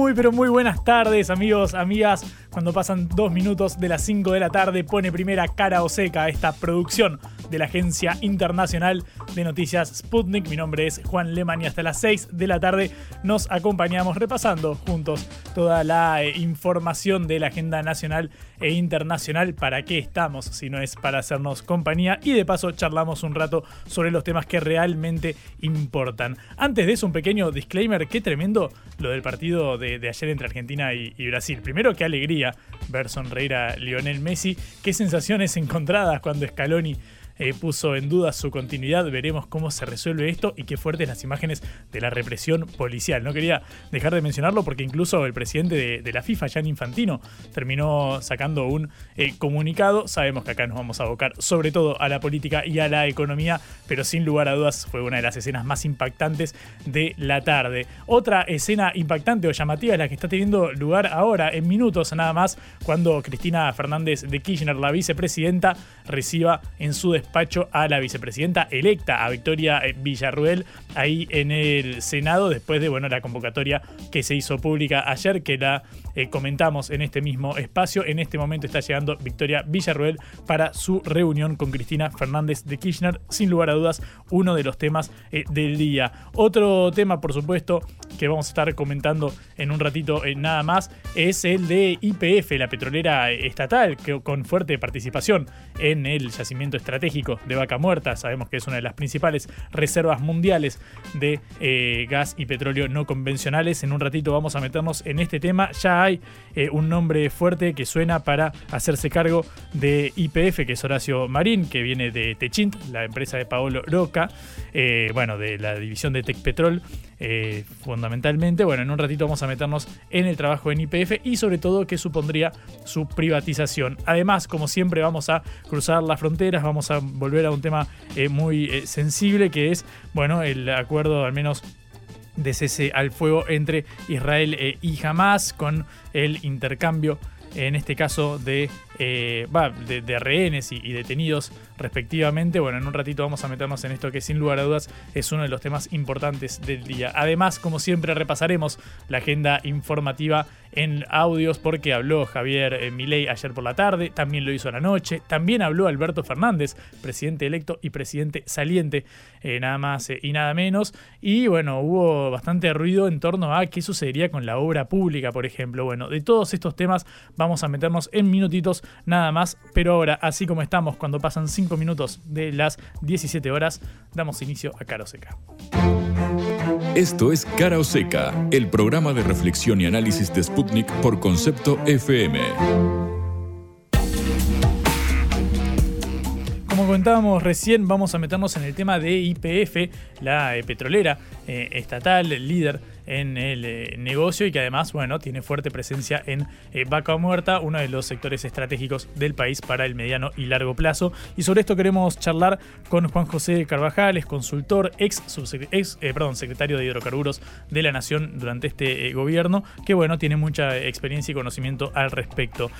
Muy pero muy buenas tardes amigos, amigas. Cuando pasan dos minutos de las 5 de la tarde pone primera cara o seca esta producción de la Agencia Internacional de Noticias Sputnik. Mi nombre es Juan Leman y hasta las 6 de la tarde nos acompañamos repasando juntos toda la eh, información de la agenda nacional e internacional. ¿Para qué estamos si no es para hacernos compañía? Y de paso charlamos un rato sobre los temas que realmente importan. Antes de eso, un pequeño disclaimer. Qué tremendo lo del partido de, ayer entre Argentina y, y Brasil. Primero, qué alegría ver sonreír a Lionel Messi. Qué sensaciones encontradas cuando Scaloni eh, puso en duda su continuidad. Veremos cómo se resuelve esto y qué fuertes las imágenes de la represión policial. No quería dejar de mencionarlo porque incluso el presidente de, la FIFA, Jan Infantino, terminó sacando un eh, comunicado. Sabemos que acá nos vamos a abocar sobre todo a la política y a la economía, pero sin lugar a dudas fue una de las escenas más impactantes de la tarde. Otra escena impactante o llamativa es la que está teniendo lugar ahora, en minutos nada más, cuando Cristina Fernández de Kirchner, la vicepresidenta, reciba en su despacho a la vicepresidenta electa, a Victoria eh, Villarruel, ahí en el Senado, después de bueno, la convocatoria que se hizo pública ayer, que la eh, comentamos en este mismo espacio. En este momento está llegando Victoria Villarruel para su reunión con Cristina Fernández de Kirchner, sin lugar a dudas, uno de los temas eh, del día. Otro tema, por supuesto, que vamos a estar comentando en un ratito nada más, es el de IPF, la petrolera estatal, que, con fuerte participación en el yacimiento estratégico de Vaca Muerta. Sabemos que es una de las principales reservas mundiales de eh, gas y petróleo no convencionales. En un ratito vamos a meternos en este tema. Ya hay eh, un nombre fuerte que suena para hacerse cargo de IPF, que es Horacio Marín, que viene de Techint, la empresa de Paolo Roca, eh, bueno, de la división de Tecpetrol. fundamentalmente, bueno, en un ratito vamos a meternos en el trabajo en IPF y sobre todo qué supondría su privatización. Además, como siempre, vamos a cruzar las fronteras, vamos a volver a un tema eh, muy eh, sensible que es, bueno, el acuerdo al menos de cese al fuego entre Israel eh, y Hamas con el intercambio en este caso de, de, rehenes y, y, detenidos respectivamente. Bueno, en un ratito vamos a meternos en esto que sin lugar a dudas es uno de los temas importantes del día. Además, como siempre, repasaremos la agenda informativa en audios porque habló Javier eh, Milei ayer por la tarde, también lo hizo a la noche, también habló Alberto Fernández, presidente electo y presidente saliente, eh, nada más eh, y nada menos. Y bueno, hubo bastante ruido en torno a qué sucedería con la obra pública, por ejemplo. Bueno, de todos estos temas vamos a meternos en minutitos nada más, pero ahora, así como estamos cuando pasan 5 minutos de las 17 horas, damos inicio a Caro Seca. Esto es Cara o Seca, el programa de reflexión y análisis de Sputnik por Concepto FM. Como comentábamos recién, vamos a meternos en el tema de IPF, la eh, petrolera eh, estatal, líder en el eh, negocio y que además, bueno, tiene fuerte presencia en eh, Vaca Muerta, uno de los sectores estratégicos del país para el mediano y largo plazo. Y sobre esto queremos charlar con Juan José Carvajal, es consultor, ex, ex eh, perdón, secretario de Hidrocarburos de la Nación durante este gobierno, que bueno, tiene mucha experiencia y conocimiento al respecto.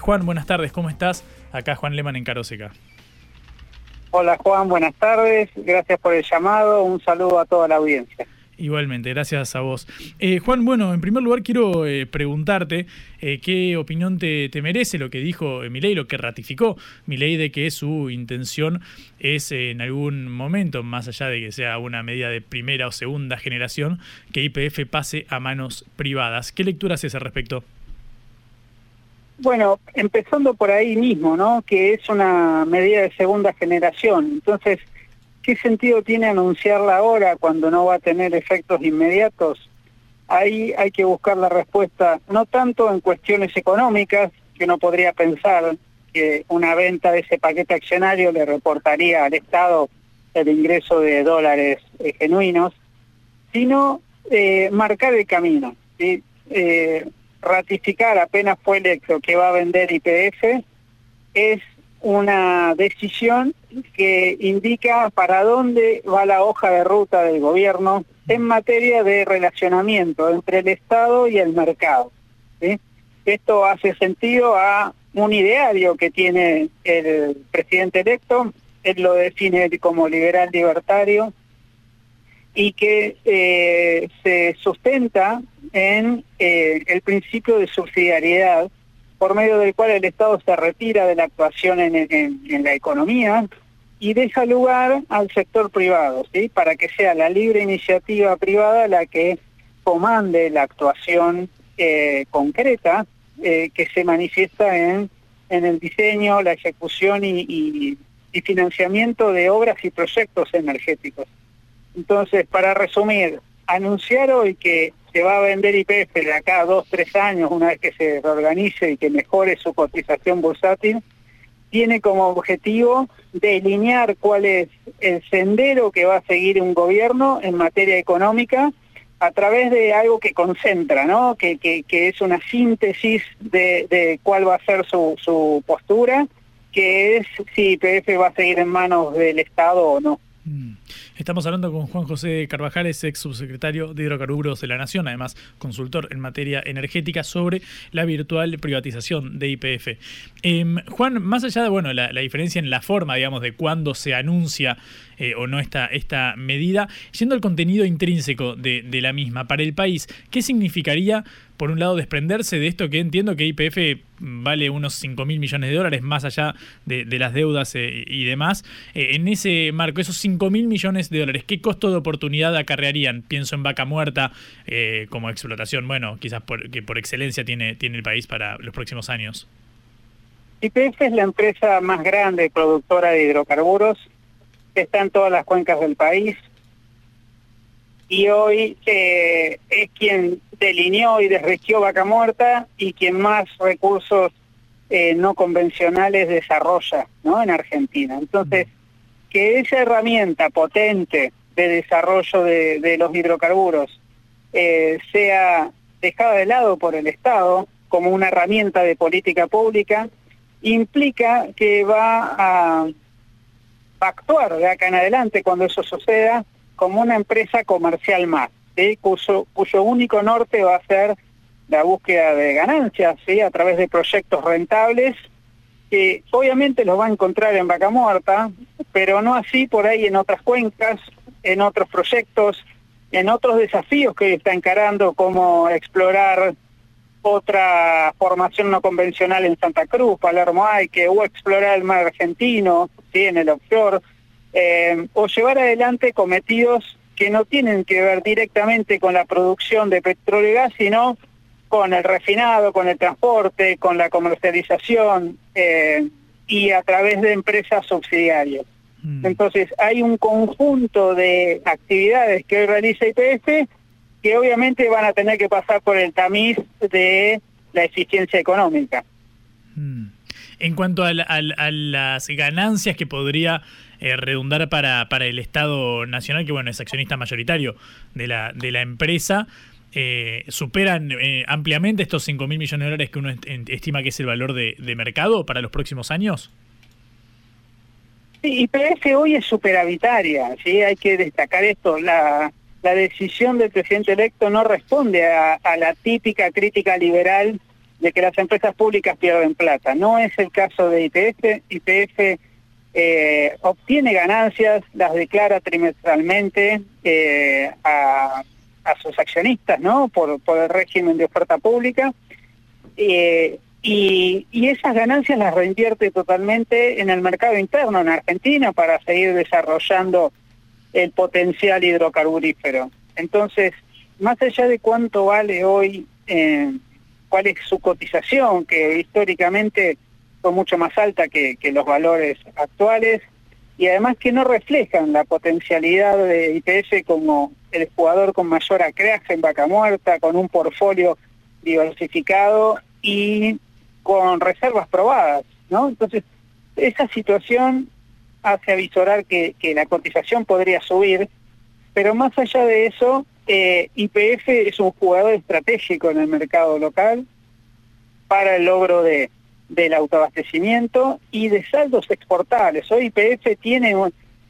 Juan, buenas tardes, ¿cómo estás? Acá Juan Leman en Caroseca. Hola Juan, buenas tardes, gracias por el llamado, un saludo a toda la audiencia. Igualmente, gracias a vos. Eh, Juan, bueno, en primer lugar quiero eh, preguntarte eh, qué opinión te, merece lo que dijo Milei, lo que ratificó Milei de que su intención es en algún momento, más allá de que sea una medida de primera o segunda generación, que IPF pase a manos privadas. ¿Qué lectura haces al respecto? Bueno, empezando por ahí mismo, ¿no? Que es una medida de segunda generación. Entonces, ¿qué sentido tiene anunciarla ahora cuando no va a tener efectos inmediatos? Ahí hay que buscar la respuesta, no tanto en cuestiones económicas, que uno podría pensar que una venta de ese paquete accionario le reportaría al Estado el ingreso de dólares eh, genuinos, sino eh, marcar el camino. ¿sí? Eh, ratificar apenas fue electo que va a vender IPF es una decisión que indica para dónde va la hoja de ruta del gobierno en materia de relacionamiento entre el Estado y el mercado. Esto hace sentido a un ideario que tiene el presidente electo, él lo define como liberal libertario, y que eh, se sustenta en eh, el principio de subsidiariedad, por medio del cual el Estado se retira de la actuación en, la economía y deja lugar al sector privado, ¿sí? para que sea la libre iniciativa privada la que comande la actuación eh, concreta que se manifiesta en, en el diseño, la ejecución y financiamiento de obras y proyectos energéticos. Entonces, para resumir, anunciar hoy que se va a vender IPF de acá a dos, tres años, una vez que se reorganice y que mejore su cotización bursátil, tiene como objetivo delinear cuál es el sendero que va a seguir un gobierno en materia económica a través de algo que concentra, ¿no? que, es una síntesis de, cuál va a ser su, su postura, que es si IPF va a seguir en manos del Estado o no. Mm. Estamos hablando con Juan José Carvajales, ex subsecretario de Hidrocarburos de la Nación, además consultor en materia energética sobre la virtual privatización de IPF. Em, Juan, más allá de bueno, la, diferencia en la forma, digamos, de cuándo se anuncia eh, o no esta, esta medida, yendo al contenido intrínseco de, la misma, para el país, ¿qué significaría por un lado, desprenderse de esto que entiendo que IPF vale unos 5 mil millones de dólares, más allá de, las deudas eh, y demás. Eh, en ese marco, esos 5 mil millones de dólares, ¿qué costo de oportunidad acarrearían? Pienso en vaca muerta eh, como explotación, bueno, quizás por, que por excelencia tiene, tiene el país para los próximos años. IPF es la empresa más grande productora de hidrocarburos, está en todas las cuencas del país, y hoy eh, es quien delineó y desregió Vaca Muerta y quien más recursos eh, no convencionales desarrolla ¿no? en Argentina. Entonces, que esa herramienta potente de desarrollo de, los hidrocarburos eh, sea dejada de lado por el Estado como una herramienta de política pública, implica que va a actuar de acá en adelante cuando eso suceda como una empresa comercial más, cuyo, único norte va a ser la búsqueda de ganancias ¿sí? a través de proyectos rentables que obviamente los va a encontrar en Vaca Muerta, pero no así por ahí en otras cuencas, en otros proyectos, en otros desafíos que está encarando, como explorar otra formación no convencional en Santa Cruz, Palermo que o explorar el mar argentino, ¿sí? en el offshore, eh, o llevar adelante cometidos que no tienen que ver directamente con la producción de petróleo y gas, sino con el refinado, con el transporte, con la comercialización eh, y a través de empresas subsidiarias. Mm. Entonces hay un conjunto de actividades que hoy realiza IPF que obviamente van a tener que pasar por el tamiz de la eficiencia económica. Mm. En cuanto a, las ganancias que podría eh, redundar para, para el Estado Nacional, que bueno, es accionista mayoritario de la, de la empresa, eh, superan eh, ampliamente estos 5 mil millones de dólares que uno estima que es el valor de, mercado para los próximos años? Sí, IPF hoy es superavitaria, ¿sí? hay que destacar esto. La, decisión del presidente electo no responde a, a la típica crítica liberal de que las empresas públicas pierden plata. No es el caso de IPF. IPF eh, obtiene ganancias, las declara trimestralmente eh, a, sus accionistas, ¿no? Por, el régimen de oferta pública. Eh, y, esas ganancias las reinvierte totalmente en el mercado interno en Argentina para seguir desarrollando el potencial hidrocarburífero. Entonces, más allá de cuánto vale hoy cuál es su cotización, que históricamente fue mucho más alta que, que los valores actuales, y además que no reflejan la potencialidad de IPF como el jugador con mayor acreaje en vaca muerta, con un portfolio diversificado y con reservas probadas, ¿no? Entonces, esa situación hace avisorar que, que la cotización podría subir, pero más allá de eso, eh, IPF es un jugador estratégico en el mercado local para el logro de, del autoabastecimiento y de saldos exportables. Hoy IPF tiene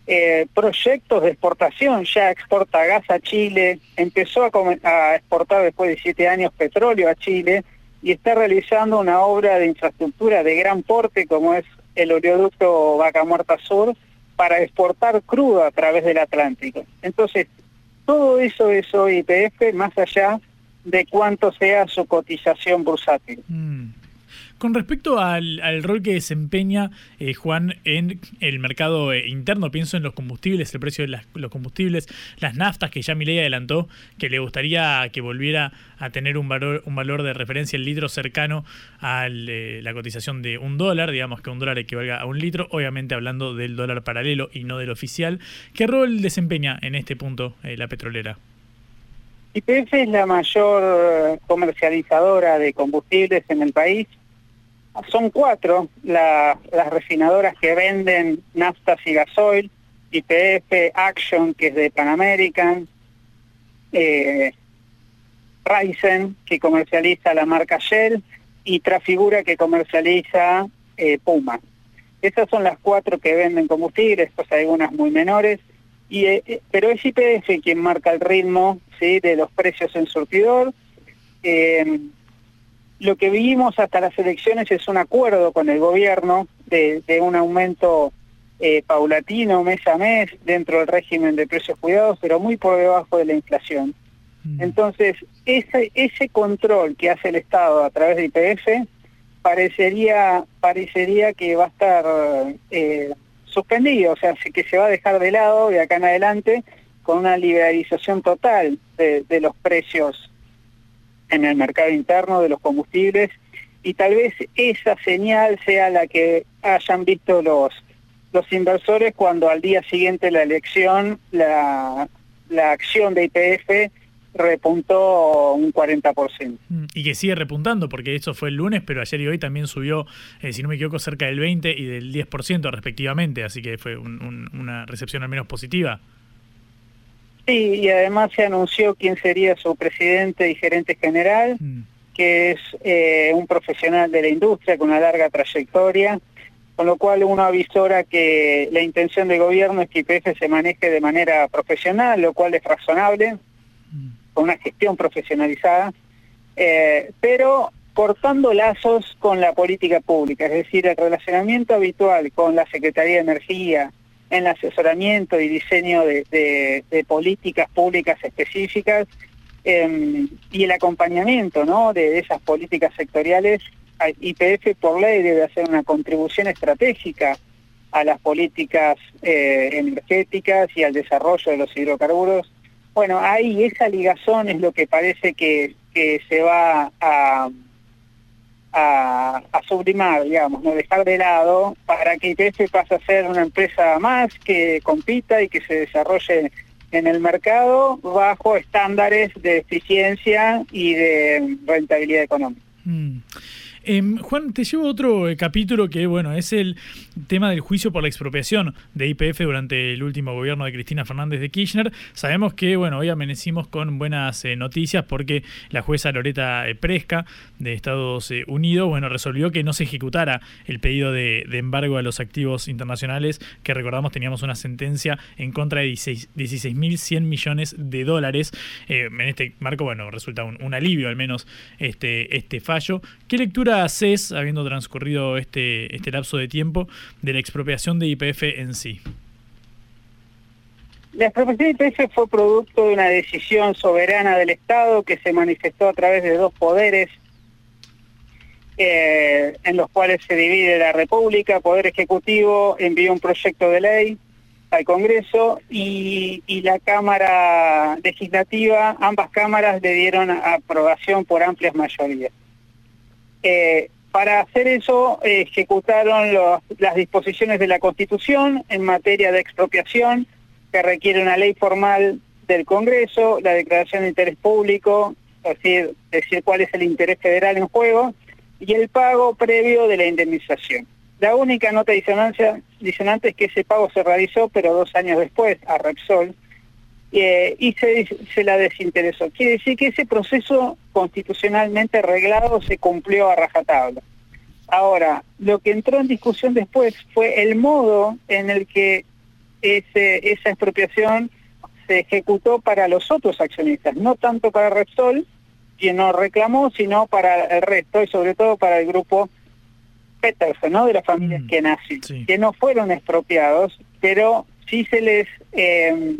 eh, proyectos de exportación, ya exporta gas a Chile, empezó a, a exportar después de siete años petróleo a Chile y está realizando una obra de infraestructura de gran porte como es el oleoducto Vaca Muerta Sur para exportar crudo a través del Atlántico. Entonces, todo eso es hoy más allá de cuánto sea su cotización bursátil. Mm. Con respecto al, rol que desempeña eh, Juan en el mercado eh, interno, pienso en los combustibles, el precio de los combustibles, las naftas que ya Milei adelantó que le gustaría que volviera a tener un valor, un valor de referencia el litro cercano a eh, la cotización de un dólar, digamos que un dólar equivalga a un litro, obviamente hablando del dólar paralelo y no del oficial. ¿Qué rol desempeña en este punto la petrolera? YPF es la mayor comercializadora de combustibles en el país son cuatro las refinadoras que venden naftas y gasoil, IPF, Action, que es de Pan American, eh, Ryzen, que comercializa la marca Shell, y Trafigura, que comercializa eh, Puma. Esas son las cuatro que venden combustibles, pues hay algunas muy menores, y, eh, eh, pero es IPF quien marca el ritmo ¿sí? de los precios en surtidor. Lo que vimos hasta las elecciones es un acuerdo con el gobierno de, un aumento eh, paulatino mes a mes dentro del régimen de precios cuidados, pero muy por debajo de la inflación. Mm. Entonces, ese, ese control que hace el Estado a través de IPF parecería, parecería que va a estar eh, suspendido, o sea, que se va a dejar de lado de acá en adelante con una liberalización total de, de los precios en el mercado interno de los combustibles y tal vez esa señal sea la que hayan visto los, los inversores cuando al día siguiente la elección la, la acción de IPF repuntó un 40%. Mm, y que sigue repuntando, porque eso fue el lunes, pero ayer y hoy también subió, eh, si no me equivoco, cerca del 20 y del 10% respectivamente, así que fue una recepción al menos positiva. Sí, y además se anunció quién sería su presidente y gerente general, mm. que es eh, un profesional de la industria con una larga trayectoria, con lo cual uno avisora que la intención del gobierno es que IPF se maneje de manera profesional, lo cual es razonable, mm. con una gestión profesionalizada, eh, pero cortando lazos con la política pública, es decir, el relacionamiento habitual con la Secretaría de Energía, en asesoramiento y diseño de, políticas públicas específicas em, y el acompañamiento ¿no? de esas políticas sectoriales. IPF por ley debe hacer una contribución estratégica a las políticas eh, energéticas y al desarrollo de los hidrocarburos. Bueno, ahí esa ligazón es lo que parece que se va a, a, sublimar, digamos, no dejar de lado para que IPF pase a ser una empresa más que compita y que se desarrolle en el mercado bajo estándares de eficiencia y de rentabilidad económica. Mm. Em, Juan, te llevo otro eh, capítulo que, bueno, es el tema del juicio por la expropiación de IPF durante el último gobierno de Cristina Fernández de Kirchner. Sabemos que, bueno, hoy amanecimos con buenas eh, noticias porque la jueza Loreta eh, Presca de Estados Unidos, bueno, resolvió que no se ejecutara el pedido de, embargo a los activos internacionales, que recordamos teníamos una sentencia en contra de 16.100 millones de dólares. en este marco, bueno, resulta un, un alivio al menos este, este fallo. ¿Qué lectura haces, habiendo transcurrido este, este lapso de tiempo, de la expropiación de IPF en sí? La expropiación de IPF fue producto de una decisión soberana del Estado que se manifestó a través de dos poderes eh, en los cuales se divide la República. Poder Ejecutivo envió un proyecto de ley al Congreso y, y, la Cámara Legislativa, ambas cámaras le dieron aprobación por amplias mayorías. Eh, para hacer eso ejecutaron las disposiciones de la Constitución en materia de expropiación, que requiere una ley formal del Congreso, la declaración de interés público, es decir, decir cuál es el interés federal en juego, y el pago previo de la indemnización. La única nota disonancia, disonante es que ese pago se realizó, pero dos años después, a Repsol, eh, y se, se, la desinteresó. Quiere decir que ese proceso constitucionalmente arreglado se cumplió a rajatabla. Ahora, lo que entró en discusión después fue el modo en el que ese, esa expropiación se ejecutó para los otros accionistas, no tanto para Repsol, quien no reclamó, sino para el resto y sobre todo para el grupo Peterson, ¿no? De las familias mm, que nacen, que no fueron expropiados, pero sí se les eh,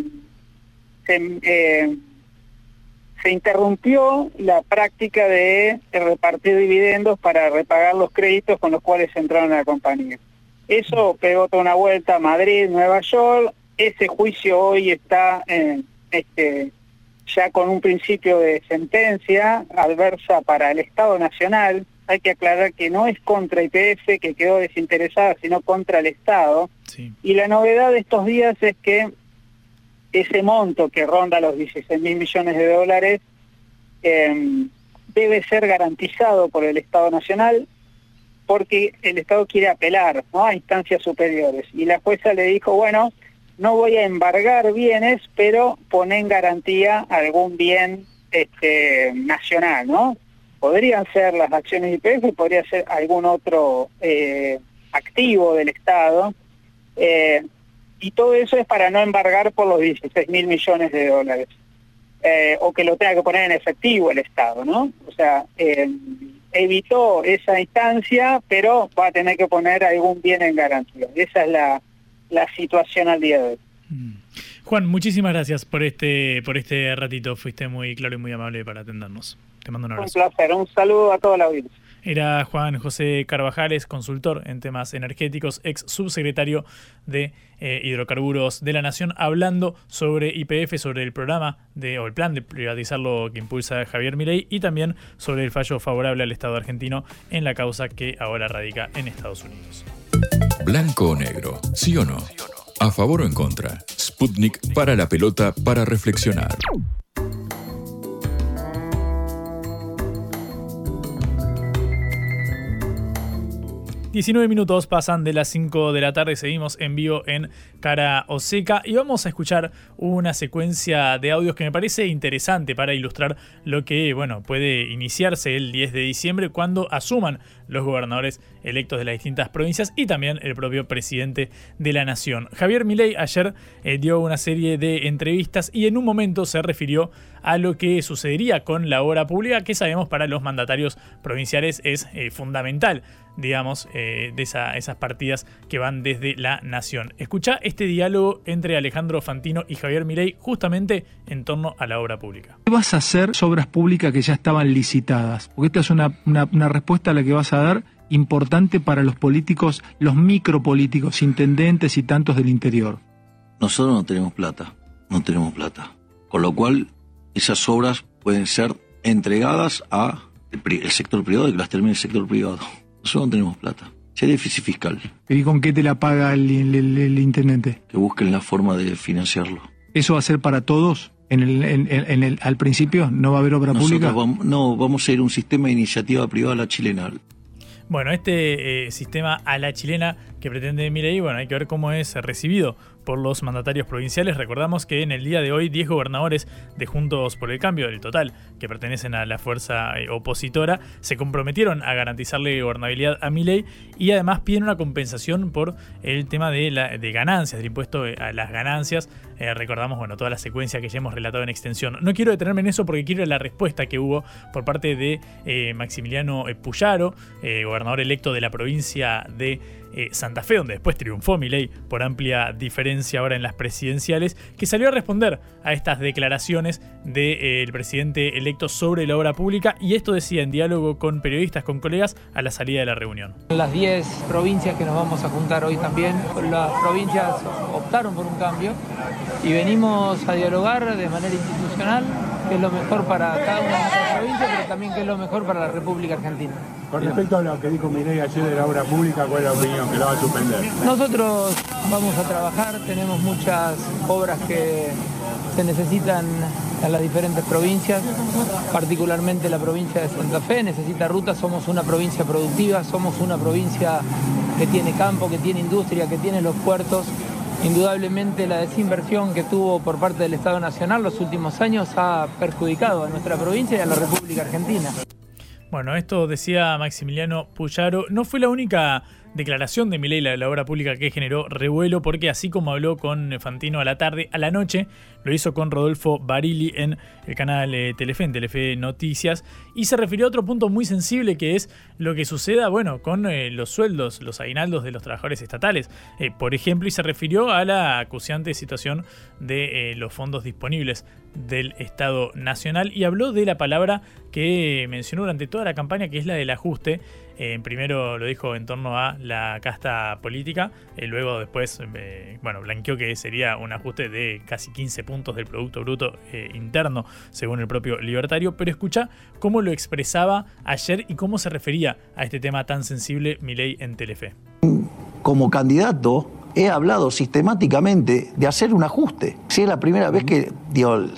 eh, se, interrumpió la práctica de repartir dividendos para repagar los créditos con los cuales entraron a la compañía. Eso pegó toda una vuelta a Madrid, Nueva York. Ese juicio hoy está en, este, ya con un principio de sentencia adversa para el Estado Nacional. Hay que aclarar que no es contra IPF, que quedó desinteresada, sino contra el Estado. Y la novedad de estos días es que ese monto que ronda los 16 mil millones de dólares em, debe ser garantizado por el Estado Nacional porque el Estado quiere apelar a instancias superiores. Y la jueza le dijo, bueno, no voy a embargar bienes, pero pone en garantía algún bien este, nacional, ¿no? Podrían ser las acciones IPF, podría ser algún otro eh, activo del Estado. Eh, y todo eso es para no embargar por los 16 mil millones de dólares. Eh, o que lo tenga que poner en efectivo el Estado, ¿no? O sea, eh, evitó esa instancia, pero va a tener que poner algún bien en garantía. Esa es la, la situación al día de hoy. Mm. Juan, muchísimas gracias por este, por este ratito. Fuiste muy claro y muy amable para atendernos. Te mando un abrazo. Un placer. Un saludo a toda la audiencia. Era Juan José Carvajales, consultor en temas energéticos, ex subsecretario de eh, hidrocarburos de la Nación, hablando sobre IPF, sobre el programa de, o el plan de privatizarlo que impulsa Javier Milei y también sobre el fallo favorable al Estado argentino en la causa que ahora radica en Estados Unidos. Blanco o negro, sí o no. A favor o en contra. Sputnik para la pelota para reflexionar. 19 minutos pasan de las 5 de la tarde, seguimos en vivo en Cara o Seca y vamos a escuchar una secuencia de audios que me parece interesante para ilustrar lo que bueno, puede iniciarse el 10 de diciembre cuando asuman los gobernadores electos de las distintas provincias y también el propio presidente de la nación. Javier Milei ayer eh, dio una serie de entrevistas y en un momento se refirió a lo que sucedería con la obra pública que sabemos para los mandatarios provinciales es eh, fundamental digamos, eh, de esas partidas que van desde la nación. Escucha este diálogo entre Alejandro Fantino y Javier Milei justamente en torno a la obra pública. ¿Qué vas a hacer sobre obras públicas que ya estaban licitadas? Porque esta es una, una respuesta a la que vas a dar importante para los políticos, los micropolíticos, intendentes y tantos del interior. Nosotros no tenemos plata, no tenemos plata. Con lo cual, esas obras pueden ser entregadas a el, sector privado y que las termine el sector privado. Nosotros no tenemos plata. Si hay déficit fiscal. ¿Y con qué te la paga el, intendente? Que busquen la forma de financiarlo. ¿Eso va a ser para todos? En el, en, el, al principio no va a haber obra pública. no, vamos a ir a un sistema de iniciativa privada a la chilena. Bueno, este eh, sistema a la chilena que pretende Mireille, bueno, hay que ver cómo es recibido por los mandatarios provinciales. Recordamos que en el día de hoy 10 gobernadores de Juntos por el Cambio, del total, que pertenecen a la fuerza eh, opositora, se comprometieron a garantizarle gobernabilidad a Milei y además piden una compensación por el tema de, la, de ganancias, del impuesto a las ganancias. Eh, recordamos, bueno, toda la secuencia que ya hemos relatado en extensión. No quiero detenerme en eso porque quiero la respuesta que hubo por parte de eh, Maximiliano Puyaro, gobernador electo de la provincia de eh, Santa Fe, donde después triunfó Milei por amplia diferencia ahora en las presidenciales, que salió a responder a estas declaraciones del presidente electo sobre la obra pública y esto decía en diálogo con periodistas, con colegas, a la salida de la reunión. Las 10 provincias que nos vamos a juntar hoy también, las provincias optaron por un cambio y venimos a dialogar de manera institucional qué es lo mejor para cada una de nuestras provincias, pero también qué es lo mejor para la República Argentina. Con respecto a lo que dijo Mireille ayer de la obra pública, ¿cuál es la opinión? ¿Que la va a suspender? Nosotros vamos a trabajar, tenemos muchas obras que se necesitan en las diferentes provincias, particularmente la provincia de Santa Fe necesita rutas, somos una provincia productiva, somos una provincia que tiene campo, que tiene industria, que tiene los puertos. Indudablemente la desinversión que tuvo por parte del Estado Nacional los últimos años ha perjudicado a nuestra provincia y a la República Argentina. Bueno, esto decía Maximiliano Puyaro. No fue la única declaración de Milei, la, la obra pública que generó revuelo, porque así como habló con Fantino a la tarde, a la noche lo hizo con Rodolfo Barili en el canal eh, Telefe, en Telefe Noticias, y se refirió a otro punto muy sensible que es lo que suceda, bueno, con eh, los sueldos, los aguinaldos de los trabajadores estatales, eh, por ejemplo, y se refirió a la acuciante situación de los fondos disponibles del Estado Nacional. Y habló de la palabra que mencionó durante toda la campaña, que es la del ajuste. Primero lo dijo en torno a la casta política, eh, luego después, bueno, blanqueó que sería un ajuste de casi 15 puntos del Producto Bruto eh, Interno, según el propio libertario, pero escucha cómo lo expresaba ayer y cómo se refería a este tema tan sensible Milei en Telefe. Como candidato he hablado sistemáticamente de hacer un ajuste. Si es la primera vez que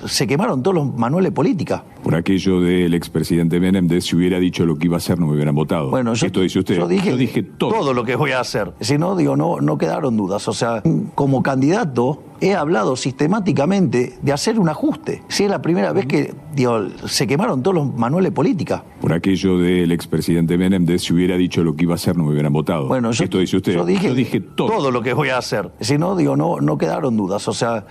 se quemaron todos los manuales de política. Por aquello del expresidente Menem, de si hubiera dicho lo que iba a hacer, no me hubieran votado. Bueno, yo, Esto dice usted. yo dije, todo. lo que voy a hacer. Si no, digo, no, no quedaron dudas. O sea, como candidato he hablado sistemáticamente de hacer un ajuste. Si es la primera vez que digo, se quemaron todos los manuales de política. Por aquello del expresidente Menem, de si hubiera dicho lo que iba a hacer, no me hubieran votado. Bueno, yo, Esto dice usted. yo dije, todo. todo lo que voy a hacer. Si no, digo, no, no quedaron dudas. O sea,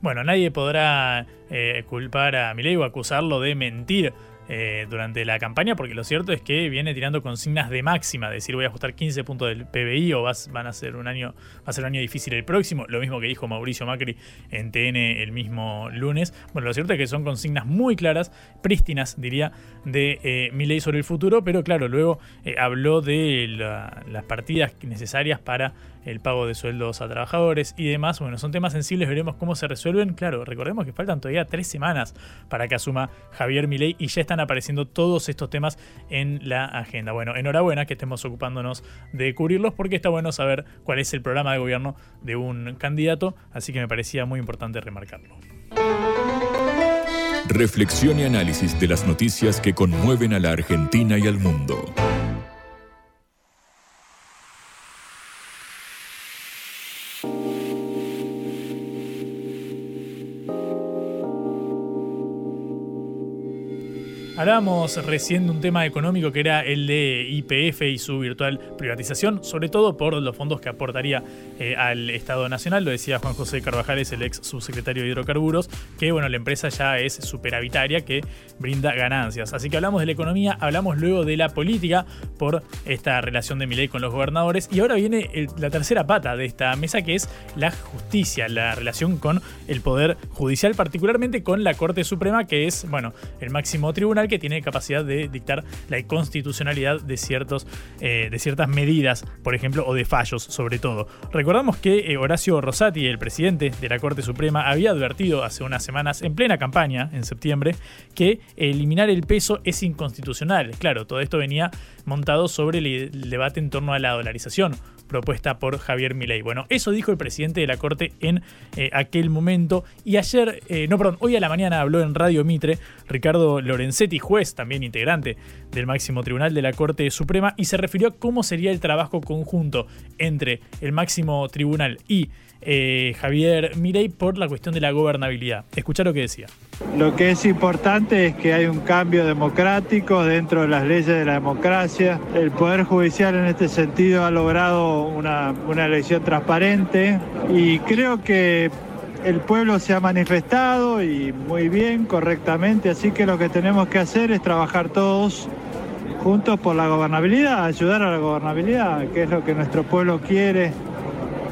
Bueno, nadie podrá eh, culpar a Milei o acusarlo de mentir eh, durante la campaña, porque lo cierto es que viene tirando consignas de máxima, decir voy a ajustar 15 puntos del PBI o vas, van a ser un año, va a ser un año difícil el próximo, lo mismo que dijo Mauricio Macri en TN el mismo lunes. Bueno, lo cierto es que son consignas muy claras, prístinas, diría, de eh, sobre el futuro, pero claro, luego eh, habló de la- las partidas necesarias para el pago de sueldos a trabajadores y demás. Bueno, son temas sensibles, veremos cómo se resuelven. Claro, recordemos que faltan todavía tres semanas para que asuma Javier Milei y ya están apareciendo todos estos temas en la agenda. Bueno, enhorabuena que estemos ocupándonos de cubrirlos porque está bueno saber cuál es el programa de gobierno de un candidato, así que me parecía muy importante remarcarlo. Reflexión y análisis de las noticias que conmueven a la Argentina y al mundo. Hablábamos recién de un tema económico que era el de IPF y su virtual privatización, sobre todo por los fondos que aportaría eh, al Estado Nacional. Lo decía Juan José Carvajales, el ex subsecretario de Hidrocarburos, que bueno, la empresa ya es superavitaria, que brinda ganancias. Así que hablamos de la economía, hablamos luego de la política por esta relación de Milei con los gobernadores. Y ahora viene la tercera pata de esta mesa, que es la justicia, la relación con el Poder Judicial, particularmente con la Corte Suprema, que es, bueno, el máximo tribunal que tiene capacidad de dictar la inconstitucionalidad de, ciertos, eh, de ciertas medidas, por ejemplo, o de fallos, sobre todo. Recordamos que eh, Horacio Rosati, el presidente de la Corte Suprema, había advertido hace unas semanas, en plena campaña, en septiembre, que eliminar el peso es inconstitucional. Claro, todo esto venía montado sobre el debate en torno a la dolarización propuesta por Javier Milei. Bueno, eso dijo el presidente de la Corte en eh, aquel momento. Y ayer, eh, no, perdón, hoy a la mañana habló en Radio Mitre Ricardo Lorenzetti, juez, también integrante del máximo tribunal de la Corte Suprema, y se refirió a cómo sería el trabajo conjunto entre el máximo tribunal y eh, Javier Milei por la cuestión de la gobernabilidad. Escuchá lo que decía. Lo que es importante es que hay un cambio democrático dentro de las leyes de la democracia. El Poder Judicial en este sentido ha logrado una, una elección transparente y creo que el pueblo se ha manifestado y muy bien, correctamente, así que lo que tenemos que hacer es trabajar todos juntos por la gobernabilidad, ayudar a la gobernabilidad, que es lo que nuestro pueblo quiere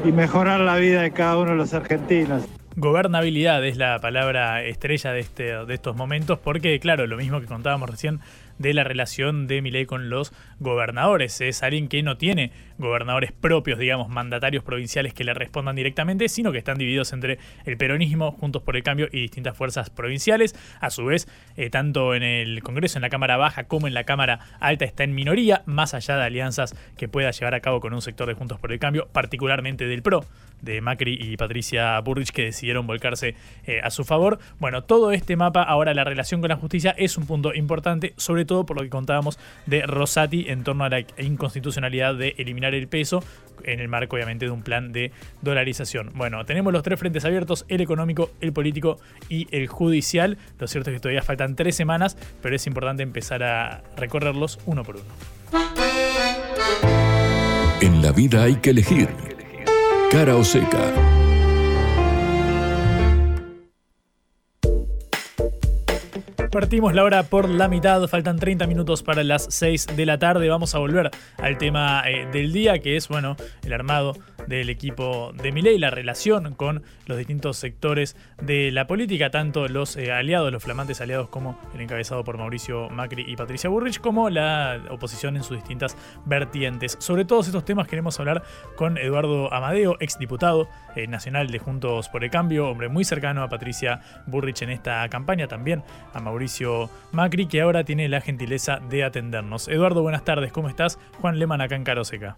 y mejorar la vida de cada uno de los argentinos. Gobernabilidad es la palabra estrella de, este, de estos momentos, porque, claro, lo mismo que contábamos recién de la relación de Milei con los gobernadores. Es alguien que no tiene gobernadores propios, digamos, mandatarios provinciales que le respondan directamente, sino que están divididos entre el peronismo, Juntos por el Cambio y distintas fuerzas provinciales. A su vez, eh, tanto en el Congreso, en la Cámara Baja, como en la Cámara Alta está en minoría, más allá de alianzas que pueda llevar a cabo con un sector de Juntos por el Cambio, particularmente del PRO, de Macri y Patricia Burrich, que decidieron volcarse eh, a su favor. Bueno, todo este mapa, ahora la relación con la justicia es un punto importante, sobre todo por lo que contábamos de Rosati en torno a la inconstitucionalidad de eliminar el peso en el marco obviamente de un plan de dolarización. Bueno, tenemos los tres frentes abiertos, el económico, el político y el judicial. Lo cierto es que todavía faltan tres semanas, pero es importante empezar a recorrerlos uno por uno. En la vida hay que elegir. Cara o seca. Partimos la hora por la mitad, faltan 30 minutos para las 6 de la tarde. Vamos a volver al tema eh, del día, que es, bueno, el armado del equipo de Milei, la relación con los distintos sectores de la política, tanto los eh, aliados, los flamantes aliados como el encabezado por Mauricio Macri y Patricia Burrich, como la oposición en sus distintas vertientes. Sobre todos estos temas queremos hablar con Eduardo Amadeo, exdiputado eh, nacional de Juntos por el Cambio, hombre muy cercano a Patricia Burrich en esta campaña, también a Mauricio Macri, que ahora tiene la gentileza de atendernos. Eduardo, buenas tardes, ¿cómo estás? Juan Leman acá en Caroseca.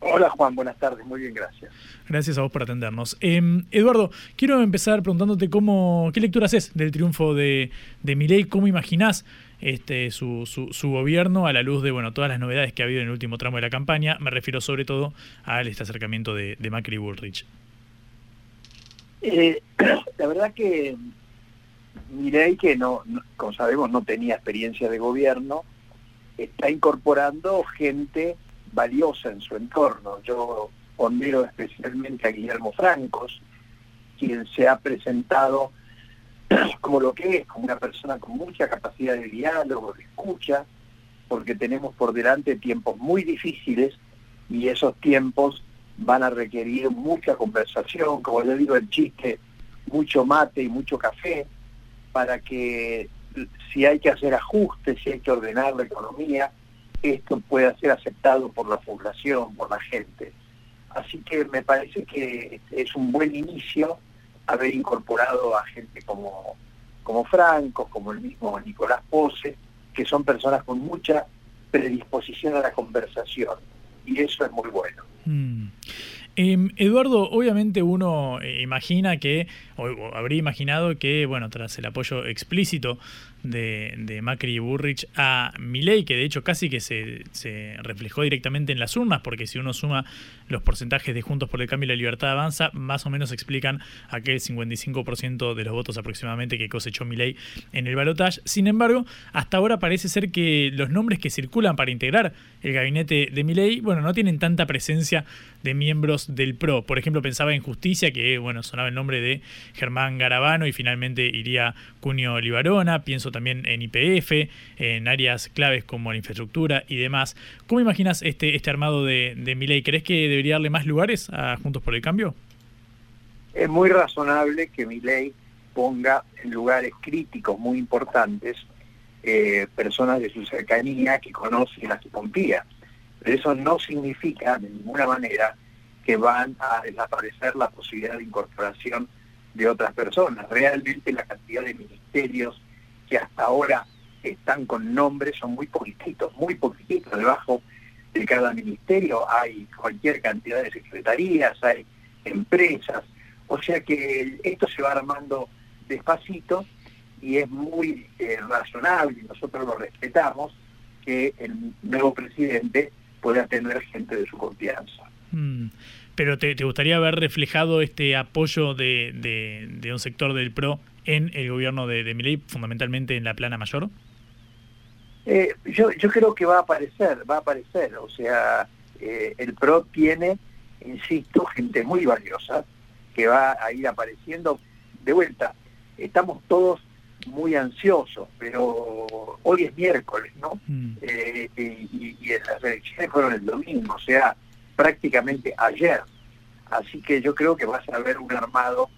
Hola Juan, buenas tardes, muy bien, gracias. Gracias a vos por atendernos. Em, Eduardo, quiero empezar preguntándote cómo, qué lectura haces del triunfo de, de Milei, cómo imaginás este, su, su, gobierno a la luz de bueno, todas las novedades que ha habido en el último tramo de la campaña. Me refiero sobre todo al este acercamiento de, Macri y Bullrich. Eh, la verdad que Milei, que no, como sabemos no tenía experiencia de gobierno, está incorporando gente valiosa en su entorno. Yo pondero especialmente a Guillermo Francos, quien se ha presentado como lo que es, como una persona con mucha capacidad de diálogo, de escucha, porque tenemos por delante tiempos muy difíciles y esos tiempos van a requerir mucha conversación, como le digo el chiste, mucho mate y mucho café, para que si hay que hacer ajustes, si hay que ordenar la economía, esto pueda ser aceptado por la población, por la gente. Así que me parece que es un buen inicio haber incorporado a gente como, como Franco, como el mismo Nicolás Pose, que son personas con mucha predisposición a la conversación. Y eso es muy bueno. Mm. Em, Eduardo, obviamente uno eh, imagina que, habría imaginado que, bueno, tras el apoyo explícito de, Macri y Burrich a Milei, que de hecho casi que se, reflejó directamente en las urnas, porque si uno suma los porcentajes de Juntos por el Cambio y la Libertad Avanza, más o menos explican aquel 55% de los votos aproximadamente que cosechó Milei en el balotaje. Sin embargo, hasta ahora parece ser que los nombres que circulan para integrar el gabinete de Milei, bueno, no tienen tanta presencia de miembros del PRO. Por ejemplo, pensaba en Justicia, que bueno, sonaba el nombre de Germán Garabano y finalmente iría Cunio Libarona. Pienso también en IPF, en áreas claves como la infraestructura y demás. ¿Cómo imaginas este, este armado de, de Milei? ¿Crees que debería darle más lugares a Juntos por el Cambio? Es muy razonable que Milei ponga en lugares críticos muy importantes eh, personas de su cercanía que conocen a su confía. Pero eso no significa de ninguna manera que van a desaparecer la posibilidad de incorporación de otras personas. Realmente la cantidad de ministerios que hasta ahora están con nombres son muy poquititos, muy poquititos. Debajo de cada ministerio hay cualquier cantidad de secretarías, hay empresas. O sea que esto se va armando despacito y es muy eh, razonable, nosotros lo respetamos, que el nuevo presidente pueda tener gente de su confianza. Mm. Pero te, gustaría ver reflejado este apoyo de, de, un sector del PRO en el gobierno de, de Milei, fundamentalmente en la plana mayor? Eh, yo, yo creo que va a aparecer, va a aparecer. O sea, eh, el PRO tiene, insisto, gente muy valiosa que va a ir apareciendo. De vuelta, estamos todos muy ansiosos, pero hoy es miércoles, ¿no? Mm. Eh, y, y, las elecciones fueron el domingo, o sea, prácticamente ayer. Así que yo creo que vas a ver un armado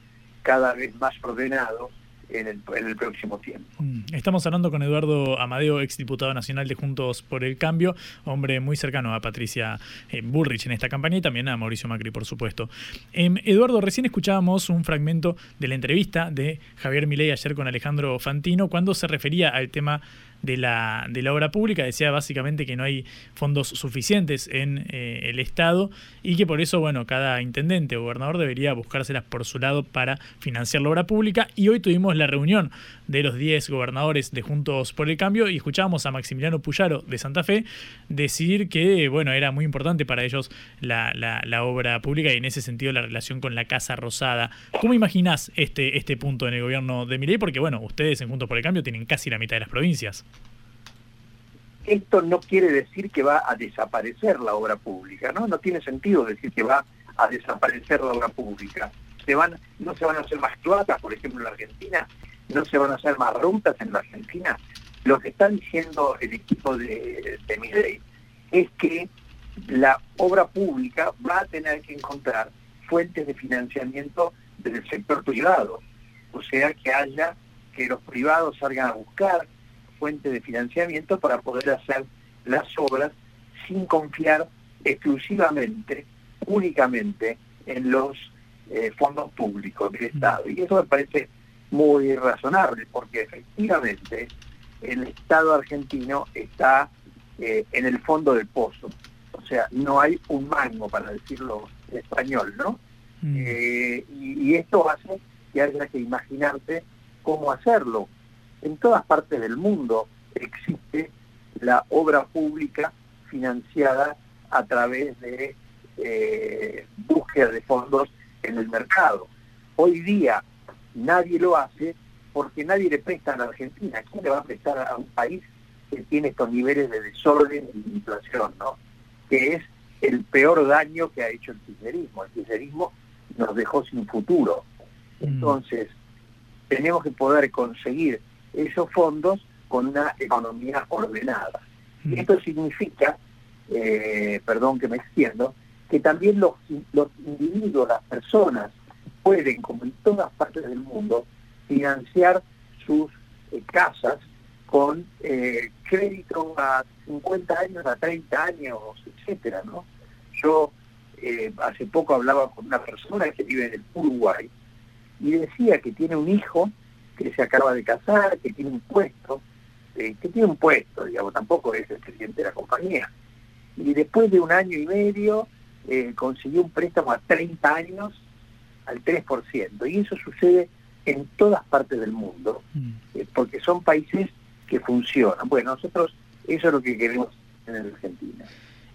cada vez más ordenado en el, en el próximo tiempo. Mm, estamos hablando con Eduardo Amadeo, exdiputado nacional de Juntos por el Cambio, hombre muy cercano a Patricia eh, Bullrich en esta campaña y también a Mauricio Macri, por supuesto. Em, Eduardo, recién escuchábamos un fragmento de la entrevista de Javier Milei ayer con Alejandro Fantino cuando se refería al tema de la, de la obra pública. Decía básicamente que no hay fondos suficientes en eh, el Estado y que por eso, bueno, cada intendente o gobernador debería buscárselas por su lado para financiar la obra pública. Y hoy tuvimos la reunión de los 10 gobernadores de Juntos por el Cambio y escuchábamos a Maximiliano Puyaro de Santa Fe decir que, bueno, era muy importante para ellos la, la, obra pública y en ese sentido la relación con la Casa Rosada. ¿Cómo imaginás este, este punto en el gobierno de Milei? Porque, bueno, ustedes en Juntos por el Cambio tienen casi la mitad de las provincias. Esto no quiere decir que va a desaparecer la obra pública, ¿no? Tiene sentido decir que va a desaparecer la obra pública. No se van a hacer más cloacas, por ejemplo, en la Argentina, no se van a hacer más rutas en la Argentina. Lo que está diciendo el equipo de, de es que la obra pública va a tener que encontrar fuentes de financiamiento del sector privado. O sea, que haya, que los privados salgan a buscar fuente de financiamiento para poder hacer las obras sin confiar exclusivamente, únicamente en los eh, fondos públicos del Estado. Y eso me parece muy razonable, porque efectivamente el Estado argentino está eh, en el fondo del pozo. O sea, no hay un mango, para decirlo en español, ¿no? Eh, y, y, esto hace que haya que imaginarse cómo hacerlo en todas partes del mundo existe la obra pública financiada a través de eh, búsqueda de fondos en el mercado. Hoy día nadie lo hace porque nadie le presta a la Argentina. ¿Quién le va a prestar a un país que tiene estos niveles de desorden y inflación, ¿no? que es el peor daño que ha hecho el kirchnerismo. El kirchnerismo nos dejó sin futuro. Mm. Entonces, tenemos que poder conseguir esos fondos con una economía ordenada. Y mm. esto significa, eh, perdón que me extiendo, que también los, los individuos, las personas, pueden, como en todas partes del mundo, financiar sus eh, casas con eh, crédito a 50 años, a 30 años, etcétera, ¿no? Yo hace poco hablaba con una persona que vive en el Uruguay y decía que tiene un hijo que se acaba de casar, que tiene un puesto, eh, que tiene un puesto, digamos, tampoco es el presidente de la compañía. Y después de un año y medio eh, consiguió un préstamo a 30 años al 3%. Y eso sucede en todas partes del mundo, mm. eh, porque son países que funcionan. Bueno, nosotros eso es lo que queremos en Argentina.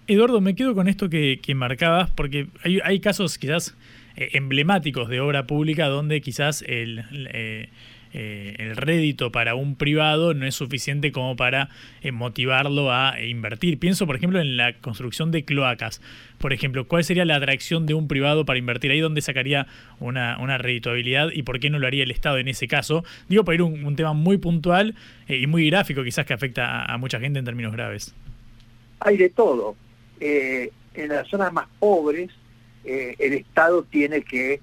Eduardo, me quedo con esto que, marcabas, porque hay, hay casos quizás emblemáticos de obra pública donde quizás el, eh, el rédito para un privado no es suficiente como para eh, motivarlo a invertir. Pienso, por ejemplo, en la construcción de cloacas. Por ejemplo, ¿cuál sería la atracción de un privado para invertir ahí? ¿Dónde sacaría una, una redituabilidad y por qué no lo haría el Estado en ese caso? Digo, para ir un, un tema muy puntual eh, y muy gráfico, quizás que afecta a, mucha gente en términos graves. Hay de todo. en las zonas más pobres, el Estado tiene que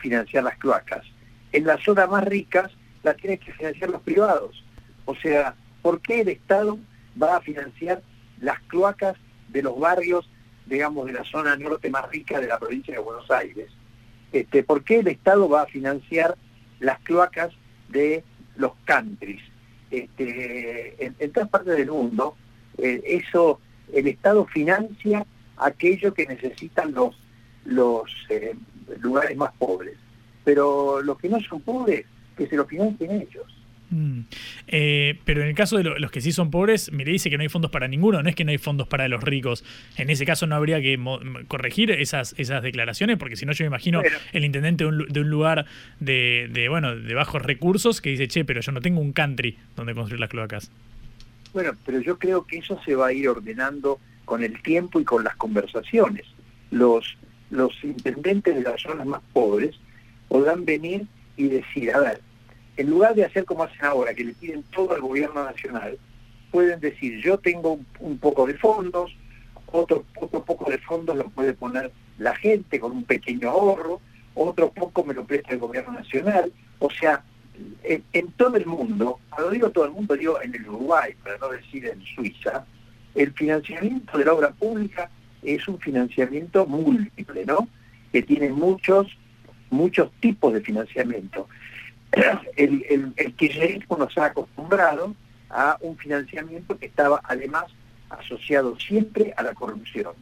financiar las cloacas. En las zonas más ricas, la tienen que financiar los privados. O sea, ¿por qué el Estado va a financiar las cloacas de los barrios, digamos, de la zona norte más rica de la provincia de Buenos Aires? Este, ¿Por qué el Estado va a financiar las cloacas de los countries? Este, en, todas partes del mundo, eh, eso, el Estado financia aquello que necesitan los, los eh, lugares más pobres. Pero los que no son pobres que se lo financien ellos. Mm. Eh, pero en el caso de los que sí son pobres, mire, dice que no hay fondos para ninguno, no es que no hay fondos para los ricos. En ese caso no habría que corregir esas, esas declaraciones, porque si no yo me imagino el intendente de un, lugar de, bueno, de bajos recursos que dice, che, pero yo no tengo un country donde construir las cloacas. Bueno, pero yo creo que eso se va a ir ordenando con el tiempo y con las conversaciones. Los, los intendentes de las zonas más pobres podrán venir y decir, a ver, en lugar de hacer como hacen ahora, que le piden todo al gobierno nacional, pueden decir, yo tengo un, poco de fondos, otro, otro poco de fondos lo puede poner la gente con un pequeño ahorro, otro poco me lo presta el gobierno nacional. O sea, en, en, todo el mundo, cuando digo todo el mundo, digo en el Uruguay, para no decir en Suiza, el financiamiento de la obra pública es un financiamiento múltiple, ¿no? Que tiene muchos, muchos tipos de financiamiento. El, el, el kirchnerismo nos ha acostumbrado a un financiamiento que estaba además asociado siempre a la corrupción.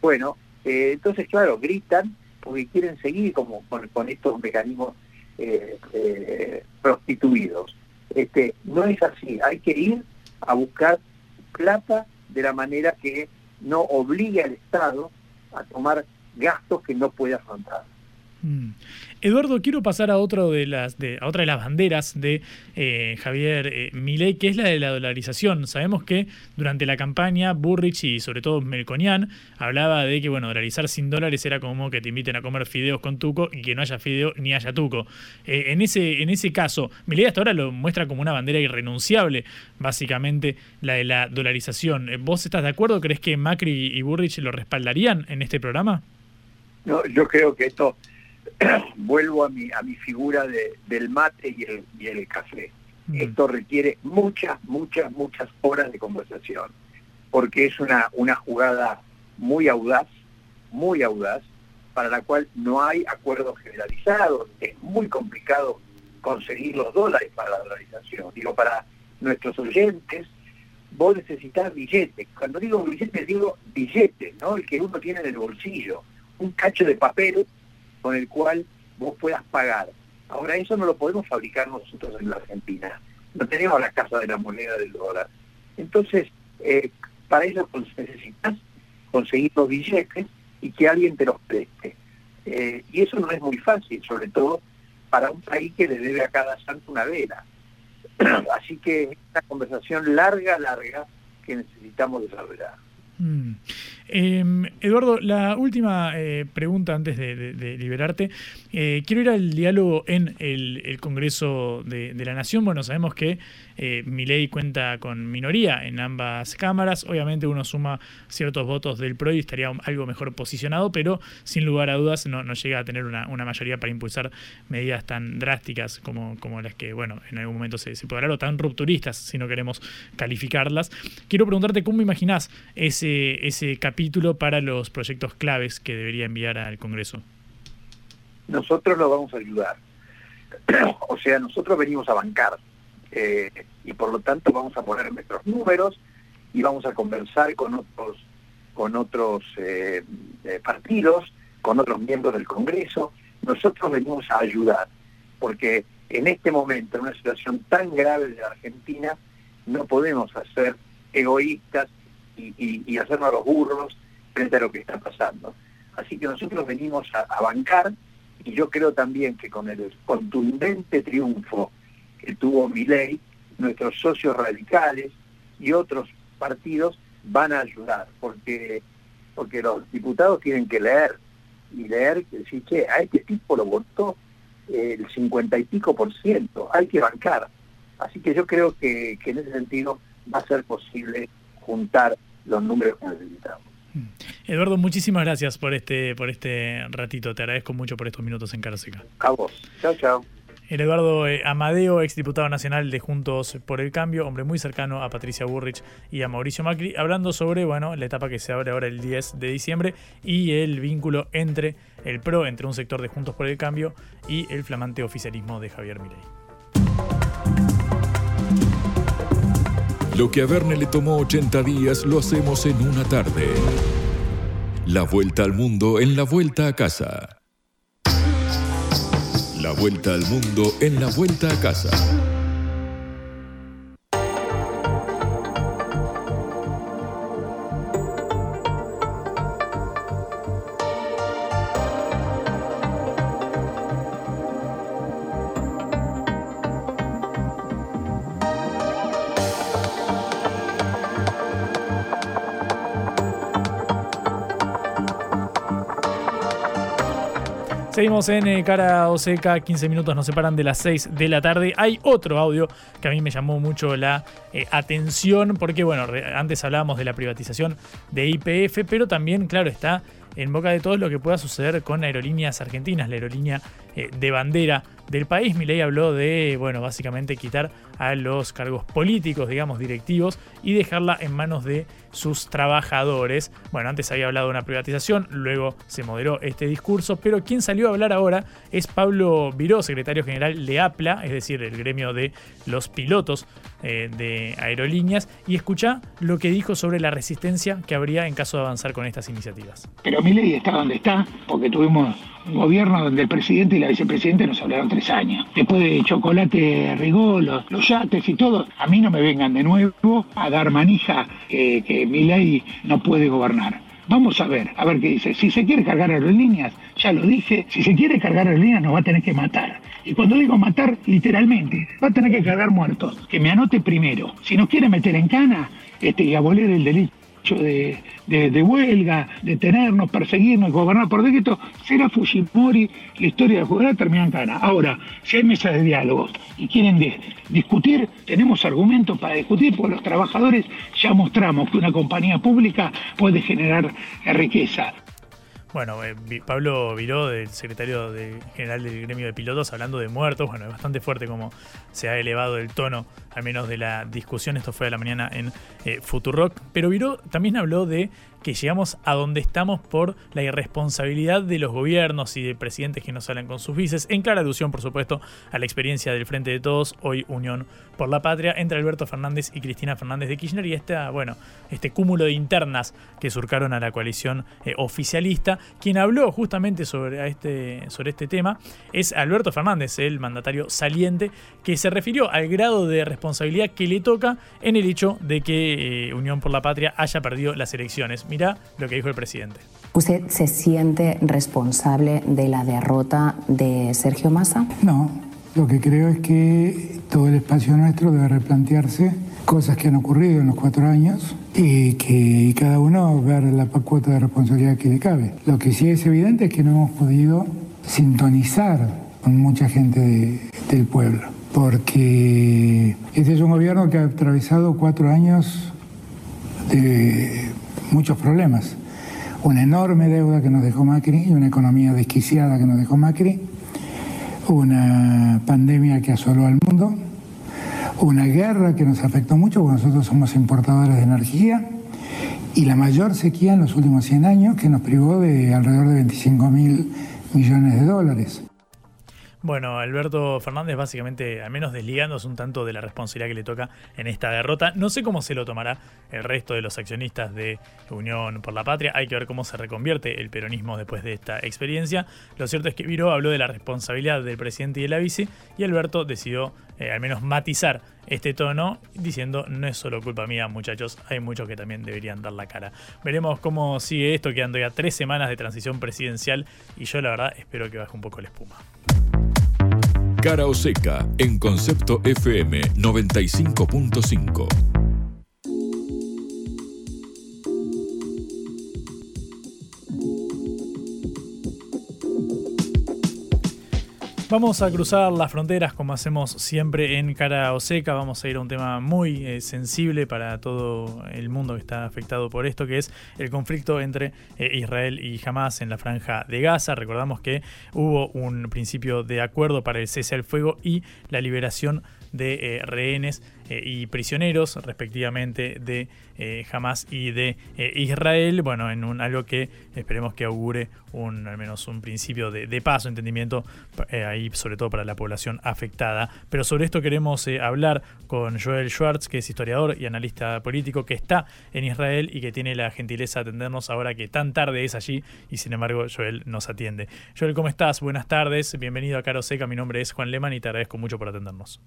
Bueno, eh, entonces, claro, gritan porque quieren seguir como con, con estos mecanismos eh, eh, prostituidos. Este, no es así, hay que ir a buscar plata de la manera que no obligue al Estado a tomar gastos que no puede afrontar. Mm. Eduardo, quiero pasar a, otro de las, de, a otra de las banderas de eh, Javier eh, Milei, que es la de la dolarización. Sabemos que durante la campaña Burrich y sobre todo Melconian hablaba de que bueno, dolarizar sin dólares era como que te inviten a comer fideos con tuco y que no haya fideo ni haya tuco. Eh, en, ese, en ese caso, Milei hasta ahora lo muestra como una bandera irrenunciable, básicamente la de la dolarización. ¿Vos estás de acuerdo? ¿Crees que Macri y Burrich lo respaldarían en este programa? No, yo creo que esto vuelvo a mi, a mi figura de, del mate y el, y el café. Mm. Esto requiere muchas, muchas, muchas horas de conversación, porque es una, una jugada muy audaz, muy audaz, para la cual no hay acuerdos generalizados. Es muy complicado conseguir los dólares para la dolarización. Digo, para nuestros oyentes, vos necesitas billetes. Cuando digo billetes, digo billetes, ¿no? El que uno tiene en el bolsillo. Un cacho de papel con el cual vos puedas pagar. Ahora eso no lo podemos fabricar nosotros en la Argentina. No tenemos la casa de la moneda del dólar. Entonces, eh, para eso necesitas conseguir los billetes y que alguien te los preste. Eh, y eso no es muy fácil, sobre todo para un país que le debe a cada santo una vela. Así que es una conversación larga, larga que necesitamos desarrollar. Mm. Eh, Eduardo, la última eh, pregunta antes de, liberarte. Eh, quiero ir al diálogo en el, Congreso de, la Nación. Bueno, sabemos que eh, mi ley cuenta con minoría en ambas cámaras. Obviamente uno suma ciertos votos del PRO y estaría algo mejor posicionado, pero sin lugar a dudas no, llega a tener una, mayoría para impulsar medidas tan drásticas como, las que, bueno, en algún momento se, se o tan rupturistas, si no queremos calificarlas. Quiero preguntarte cómo imaginás ese, ese capítulo para los proyectos claves que debería enviar al Congreso. Nosotros lo vamos a ayudar. o sea, nosotros venimos a bancar eh, y por lo tanto vamos a poner nuestros números y vamos a conversar con otros con otros eh, eh, partidos, con otros miembros del Congreso. Nosotros venimos a ayudar, porque en este momento, en una situación tan grave de Argentina, no podemos ser egoístas y, y, y, hacernos los burros frente a lo que está pasando. Así que nosotros venimos a, bancar y yo creo también que con el contundente triunfo que tuvo Milei, nuestros socios radicales y otros partidos van a ayudar, porque, porque los diputados tienen que leer y leer que decir, che, a este tipo lo votó el cincuenta y pico por ciento, hay que bancar. Así que yo creo que en ese sentido va a ser posible juntar los números que necesitamos. Eduardo, muchísimas gracias por este, por este ratito. Te agradezco mucho por estos minutos en Cara Seca. A vos. Chao, chao. El Eduardo eh, Amadeo, exdiputado nacional de Juntos por el Cambio, hombre muy cercano a Patricia Burrich y a Mauricio Macri, hablando sobre bueno, la etapa que se abre ahora el 10 de diciembre y el vínculo entre el PRO, entre un sector de Juntos por el Cambio y el flamante oficialismo de Javier Milei. Lo que a Verne le tomó 80 días lo hacemos en una tarde. La vuelta al mundo en la vuelta a casa. La vuelta al mundo en la vuelta a casa. Seguimos en eh, Cara o Seca, 15 minutos nos separan de las 6 de la tarde. Hay otro audio que a mí me llamó mucho la eh, atención, porque bueno, antes hablábamos de la privatización de IPF, pero también, claro, está en boca de todos lo que pueda suceder con aerolíneas argentinas, la aerolínea eh, de bandera del país. Milei habló de, bueno, básicamente quitar a los cargos políticos, digamos, directivos, y dejarla en manos de sus trabajadores. Bueno, antes había hablado de una privatización, luego se moderó este discurso, pero quien salió a hablar ahora es Pablo Viró, secretario general de APLA, es decir, el gremio de los pilotos eh, de aerolíneas, y escucha lo que dijo sobre la resistencia que habría en caso de avanzar con estas iniciativas. Pero Milei está donde está, porque tuvimos un gobierno donde el presidente y la vicepresidenta nos hablaron tres años. Después de Chocolate Rigó, los, yates y todo, a mí no me vengan de nuevo a dar manija que, que Milei no puede gobernar. Vamos a ver, a ver qué dice. Si se quiere cargar aerolíneas, ya lo dije, si se quiere cargar aerolíneas nos va a tener que matar. Y cuando digo matar, literalmente, va a tener que cargar muertos. Que me anote primero. Si nos quiere meter en cana este, y abolir el delito de, de, huelga, de tenernos, perseguirnos, gobernar por decreto, será Fujimori, la historia de jugar termina en cana. Ahora, si hay mesas de diálogo y quieren discutir, tenemos argumentos para discutir, porque los trabajadores ya mostramos que una compañía pública puede generar riqueza. Bueno, eh, Pablo Viró, del secretario general del gremio de pilotos, hablando de muertos. Bueno, es bastante fuerte como se ha elevado el tono, al menos de la discusión. Esto fue a la mañana en eh, Futurock. Pero Viró también habló de que llegamos a donde estamos por la irresponsabilidad de los gobiernos y de presidentes que no salen con sus vices, en clara alusión, por supuesto, a la experiencia del Frente de Todos, hoy Unión por la Patria, entre Alberto Fernández y Cristina Fernández de Kirchner y esta, bueno, este cúmulo de internas que surcaron a la coalición eh, oficialista. Quien habló justamente sobre este, sobre este tema es Alberto Fernández, el mandatario saliente, que se refirió al grado de responsabilidad que le toca en el hecho de que eh, Unión por la Patria haya perdido las elecciones. Mira lo que dijo el presidente. ¿Usted se siente responsable de la derrota de Sergio Massa? No, lo que creo es que todo el espacio nuestro debe replantearse cosas que han ocurrido en los cuatro años y que cada uno ver la cuota de responsabilidad que le cabe. Lo que sí es evidente es que no hemos podido sintonizar con mucha gente del pueblo, porque este es un gobierno que ha atravesado cuatro años de muchos problemas. Una enorme deuda que nos dejó Macri una economía desquiciada que nos dejó Macri. Una pandemia que asoló al mundo. Una guerra que nos afectó mucho porque nosotros somos importadores de energía. Y la mayor sequía en los últimos 100 años que nos privó de alrededor de 25 mil millones de dólares. Bueno, Alberto Fernández básicamente, al menos desligándose un tanto de la responsabilidad que le toca en esta derrota. No sé cómo se lo tomará el resto de los accionistas de Unión por la Patria. Hay que ver cómo se reconvierte el peronismo después de esta experiencia. Lo cierto es que Viro habló de la responsabilidad del presidente y de la vice y Alberto decidió eh, al menos matizar este tono diciendo no es solo culpa mía muchachos, hay muchos que también deberían dar la cara. Veremos cómo sigue esto, quedando ya tres semanas de transición presidencial y yo la verdad espero que baje un poco la espuma. Cara o seca en Concepto FM 95.5. Vamos a cruzar las fronteras como hacemos siempre en Cara o Seca. Vamos a ir a un tema muy eh, sensible para todo el mundo que está afectado por esto, que es el conflicto entre eh, Israel y Hamas en la franja de Gaza. Recordamos que hubo un principio de acuerdo para el cese al fuego y la liberación de eh, rehenes eh, y prisioneros, respectivamente, de eh, Hamas y de Israel. Bueno, en un, algo que esperemos que augure un, al menos un principio de, de paso, entendimiento ahí, sobre todo para la población afectada. Pero sobre esto queremos hablar con Joel Schwartz, que es historiador y analista político, que está en Israel y que tiene la gentileza de atendernos ahora que tan tarde es allí y sin embargo Joel nos atiende. Joel, ¿cómo estás? Buenas tardes, bienvenido a Caro Seca, mi nombre es Juan Leman y te agradezco mucho por atendernos.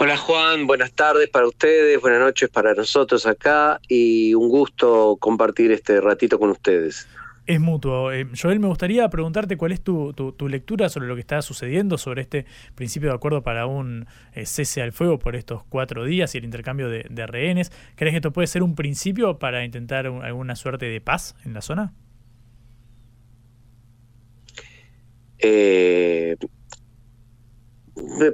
Hola Juan, buenas tardes para ustedes, buenas noches para nosotros acá y un gusto compartir este ratito con ustedes. Es mutuo. Eh, Joel, me gustaría preguntarte cuál es tu, lectura sobre lo que está sucediendo, sobre este principio de acuerdo para un eh, cese al fuego por estos cuatro días y el intercambio de, rehenes. ¿Crees que esto puede ser un principio para intentar alguna suerte de paz en la zona? Eh,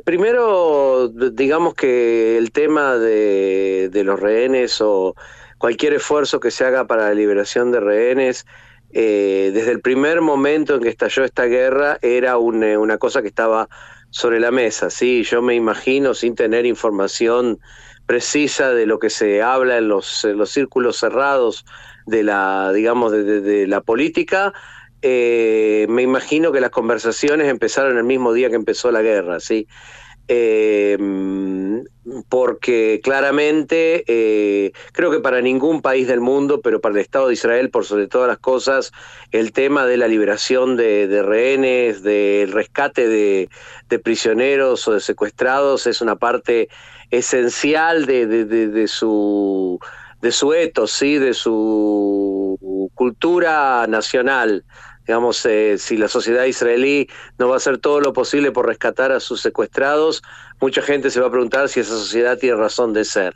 Primero, digamos que el tema de, los rehenes o cualquier esfuerzo que se haga para la liberación de rehenes eh, desde el primer momento en que estalló esta guerra era una cosa que estaba sobre la mesa. Sí, yo me imagino, sin tener información precisa de lo que se habla en los círculos cerrados de la, digamos, de, la política, eh, me imagino que las conversaciones empezaron el mismo día que empezó la guerra, ¿sí? Eh, porque claramente eh, creo que para ningún país del mundo, pero para el Estado de Israel, por sobre todas las cosas, el tema de la liberación de, rehenes, del rescate de, prisioneros o de secuestrados es una parte esencial de, su de su etos, ¿sí? de su cultura nacional digamos, eh, si la sociedad israelí no va a hacer todo lo posible por rescatar a sus secuestrados, mucha gente se va a preguntar si esa sociedad tiene razón de ser.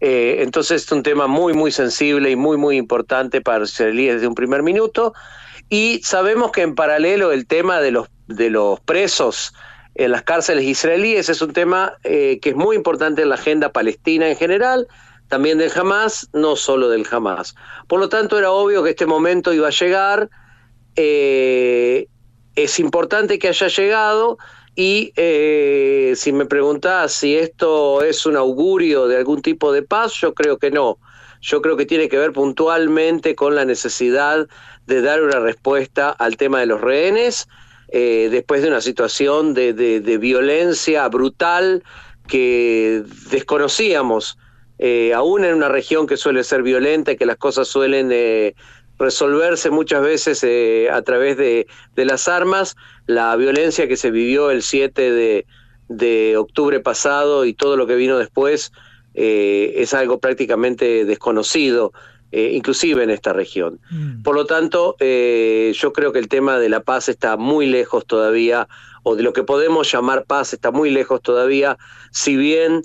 Eh, entonces es un tema muy, muy sensible y muy, muy importante para los israelíes desde un primer minuto. Y sabemos que en paralelo el tema de los, de los presos en las cárceles israelíes es un tema eh, que es muy importante en la agenda palestina en general, también del Hamas, no solo del Hamas. Por lo tanto, era obvio que este momento iba a llegar eh, es importante que haya llegado y eh, si me preguntás si esto es un augurio de algún tipo de paz, yo creo que no. Yo creo que tiene que ver puntualmente con la necesidad de dar una respuesta al tema de los rehenes eh, después de una situación de, violencia brutal que desconocíamos, aún en una región que suele ser violenta y que las cosas suelen resolverse muchas veces eh, a través de, las armas. La violencia que se vivió el 7 de, octubre pasado y todo lo que vino después eh, es algo prácticamente desconocido. Eh, inclusive en esta región. Mm. Por lo tanto, yo creo que el tema de la paz está muy lejos todavía, o de lo que podemos llamar paz está muy lejos todavía, si bien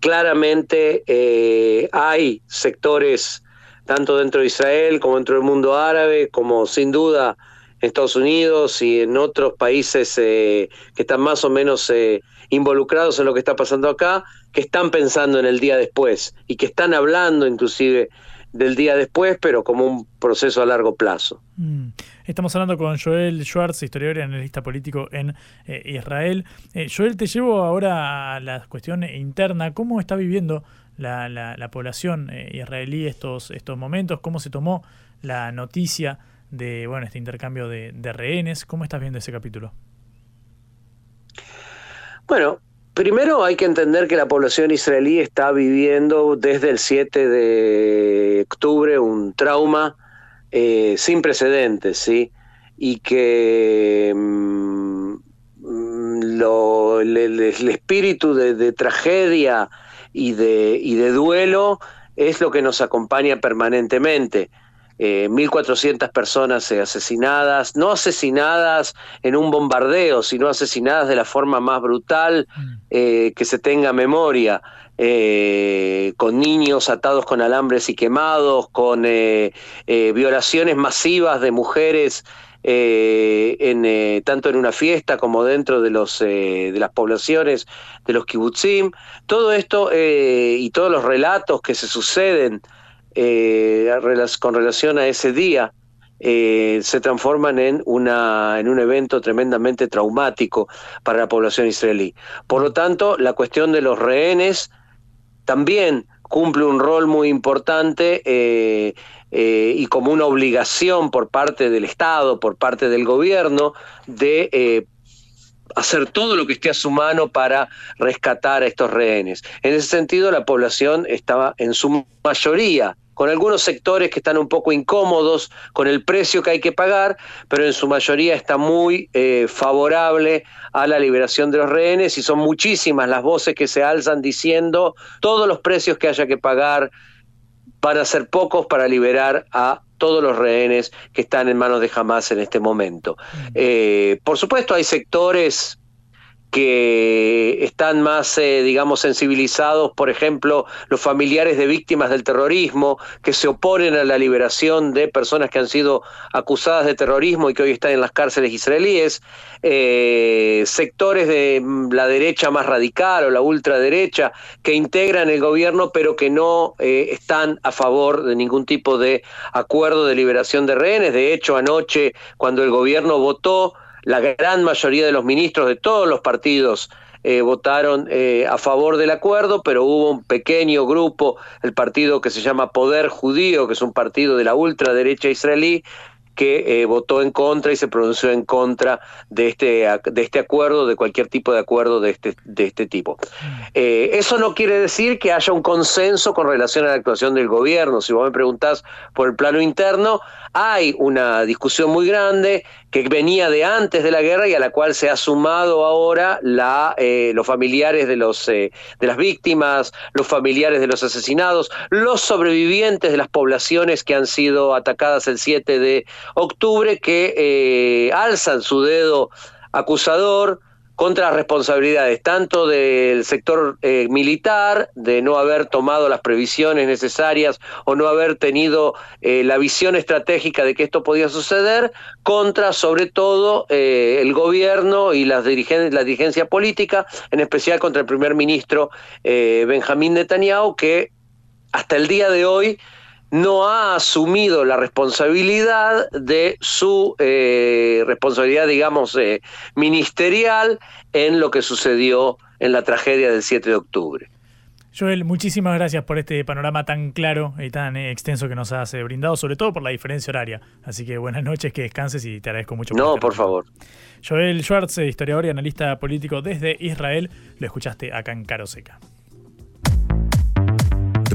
claramente hay sectores tanto dentro de Israel como dentro del mundo árabe, como sin duda en Estados Unidos y en otros países eh, que están más o menos eh, involucrados en lo que está pasando acá, que están pensando en el día después y que están hablando inclusive del día después, pero como un proceso a largo plazo. Mm. Estamos hablando con Joel Schwartz, historiador y analista político en eh, Israel. Joel, te llevo ahora a la cuestión interna. ¿Cómo está viviendo la, la, población eh, israelí estos, estos momentos, cómo se tomó la noticia de bueno este intercambio de, rehenes. ¿Cómo estás viendo ese capítulo? Bueno, primero hay que entender que la población israelí está viviendo desde el 7 de octubre un trauma eh, sin precedentes, ¿sí? Y que mm, lo, el, espíritu de, de tragedia y de, y de duelo es lo que nos acompaña permanentemente. 1.400 eh, personas eh, asesinadas, no asesinadas en un bombardeo, sino asesinadas de la forma más brutal mm. eh, que se tenga memoria, con niños atados con alambres y quemados, con violaciones masivas de mujeres eh, en, eh, tanto en una fiesta como dentro de, los, eh, de las poblaciones de los kibutzim. Todo esto y todos los relatos que se suceden con relación a ese día se transforman en, una, en un evento tremendamente traumático para la población israelí. Por lo tanto, la cuestión de los rehenes también cumple un rol muy importante eh, eh, y como una obligación por parte del Estado, por parte del gobierno, de eh, hacer todo lo que esté a su mano para rescatar a estos rehenes. En ese sentido, la población estaba en su mayoría con algunos sectores que están un poco incómodos con el precio que hay que pagar, pero en su mayoría está muy eh, favorable a la liberación de los rehenes y son muchísimas las voces que se alzan diciendo todos los precios que haya que pagar van a ser pocos para liberar a todos los rehenes que están en manos de Hamas en este momento. Mm. Eh, por supuesto, hay sectores que están más, eh, digamos, sensibilizados, por ejemplo, los familiares de víctimas del terrorismo, que se oponen a la liberación de personas que han sido acusadas de terrorismo y que hoy están en las cárceles israelíes, eh, sectores de mm, la derecha más radical o la ultraderecha que integran el gobierno pero que no eh, están a favor de ningún tipo de acuerdo de liberación de rehenes. De hecho, anoche, cuando el gobierno votó, la gran mayoría de los ministros de todos los partidos eh, votaron eh, a favor del acuerdo, pero hubo un pequeño grupo, el partido que se llama Poder Judío, que es un partido de la ultraderecha israelí, que eh, votó en contra y se pronunció en contra de este, de este acuerdo, de cualquier tipo de acuerdo de este, de este tipo. Eh, eso no quiere decir que haya un consenso con relación a la actuación del gobierno. Si vos me preguntás por el plano interno, hay una discusión muy grande que venía de antes de la guerra y a la cual se ha sumado ahora la, eh, los familiares de, los, de las víctimas, los familiares de los asesinados, los sobrevivientes de las poblaciones que han sido atacadas el 7 de octubre que eh, alzan su dedo acusador contra las responsabilidades tanto del sector eh, militar, de no haber tomado las previsiones necesarias o no haber tenido eh, la visión estratégica de que esto podía suceder, contra sobre todo el gobierno y las dirigen la dirigencia política, en especial contra el primer ministro Benjamín Netanyahu, que hasta el día de hoy no ha asumido la responsabilidad de su eh, responsabilidad, digamos, eh, ministerial en lo que sucedió en la tragedia del 7 de octubre. Joel, muchísimas gracias por este panorama tan claro y tan eh, extenso que nos has brindado, sobre todo por la diferencia horaria. Así que buenas noches, que descanses y te agradezco mucho. no, por favor. Joel Schwartz, historiador y analista político desde Israel, lo escuchaste acá en Caro Seca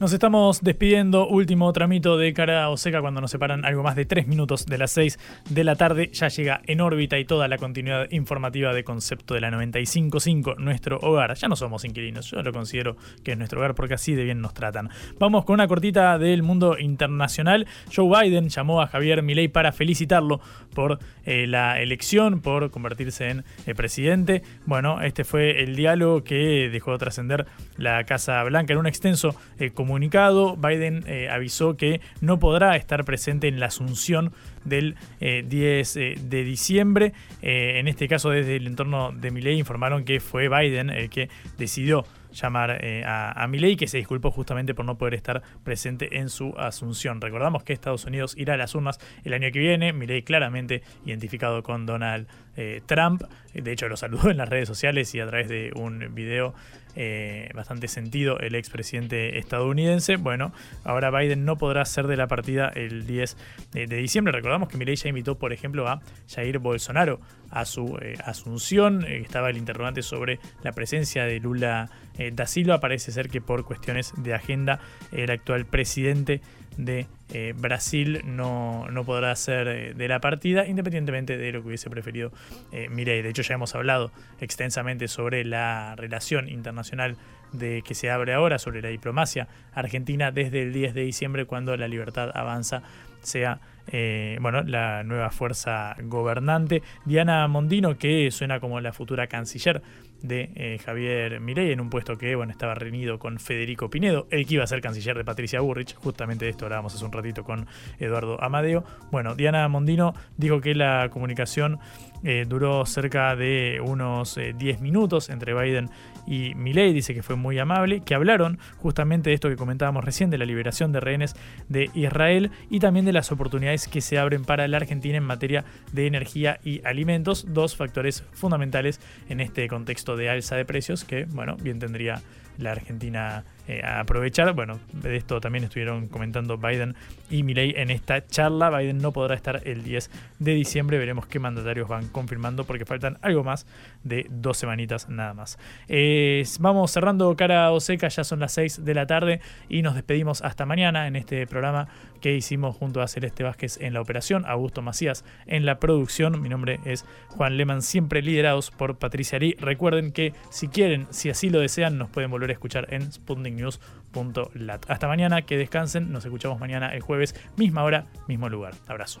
Nos estamos despidiendo, último tramito de cara o seca cuando nos separan algo más de tres minutos de las 6 de la tarde. Ya llega en órbita y toda la continuidad informativa de concepto de la 95.5, nuestro hogar. Ya no somos inquilinos, yo lo considero que es nuestro hogar porque así de bien nos tratan. Vamos con una cortita del mundo internacional. Joe Biden llamó a Javier Milei para felicitarlo por eh, la elección, por convertirse en eh, presidente. Bueno, este fue el diálogo que dejó trascender la Casa Blanca en un extenso eh, comunicado, Biden eh, avisó que no podrá estar presente en la asunción del 10 eh, eh, de diciembre. en este caso, desde el entorno de Milley informaron que fue Biden el que decidió llamar a, a Milley, que se disculpó justamente por no poder estar presente en su asunción. Recordamos que Estados Unidos irá a las urnas el año que viene. Milley claramente identificado con Donald Trump. De hecho, lo saludó en las redes sociales y a través de un video eh, bastante sentido el expresidente estadounidense. Bueno, ahora Biden no podrá ser de la partida el 10 de, diciembre. Recordamos que Milei ya invitó, por ejemplo, a Jair Bolsonaro a su eh, asunción. Eh, estaba el interrogante sobre la presencia de Lula da Silva. Parece ser que por cuestiones de agenda el actual presidente de eh, Brasil no, podrá ser eh, de la partida, independientemente de lo que hubiese preferido eh, Mirei. De hecho, ya hemos hablado extensamente sobre la relación internacional de que se abre ahora, sobre la diplomacia argentina desde el 10 de diciembre, cuando la libertad avanza, sea bueno, la nueva fuerza gobernante. Diana Mondino, que suena como la futura canciller de eh, Javier Mirey en un puesto que bueno, estaba reunido con Federico Pinedo, el que iba a ser canciller de Patricia Burrich, justamente de esto hablábamos hace un ratito con Eduardo Amadeo. Bueno, Diana Mondino dijo que la comunicación eh, duró cerca de unos 10 eh, minutos entre Biden y Milley, dice que fue muy amable, que hablaron justamente de esto que comentábamos recién, de la liberación de rehenes de Israel y también de las oportunidades que se abren para la Argentina en materia de energía y alimentos, dos factores fundamentales en este contexto de alza de precios que, bueno, bien tendría la Argentina eh, a aprovechar. Bueno, de esto también estuvieron comentando Biden y Milley en esta charla. Biden no podrá estar el 10 de diciembre. Veremos qué mandatarios van confirmando porque faltan algo más de dos semanitas nada más. vamos cerrando cara o seca, ya son las 6 de la tarde y nos despedimos hasta mañana en este programa que hicimos junto a Celeste Vázquez en la operación, Augusto Macías en la producción. Mi nombre es Juan Leman, siempre liderados por Patricia Lee. Recuerden que si quieren, si así lo desean, nos pueden volver a escuchar en Hasta mañana, que descansen. Nos escuchamos mañana el jueves, misma hora, mismo lugar. Abrazo.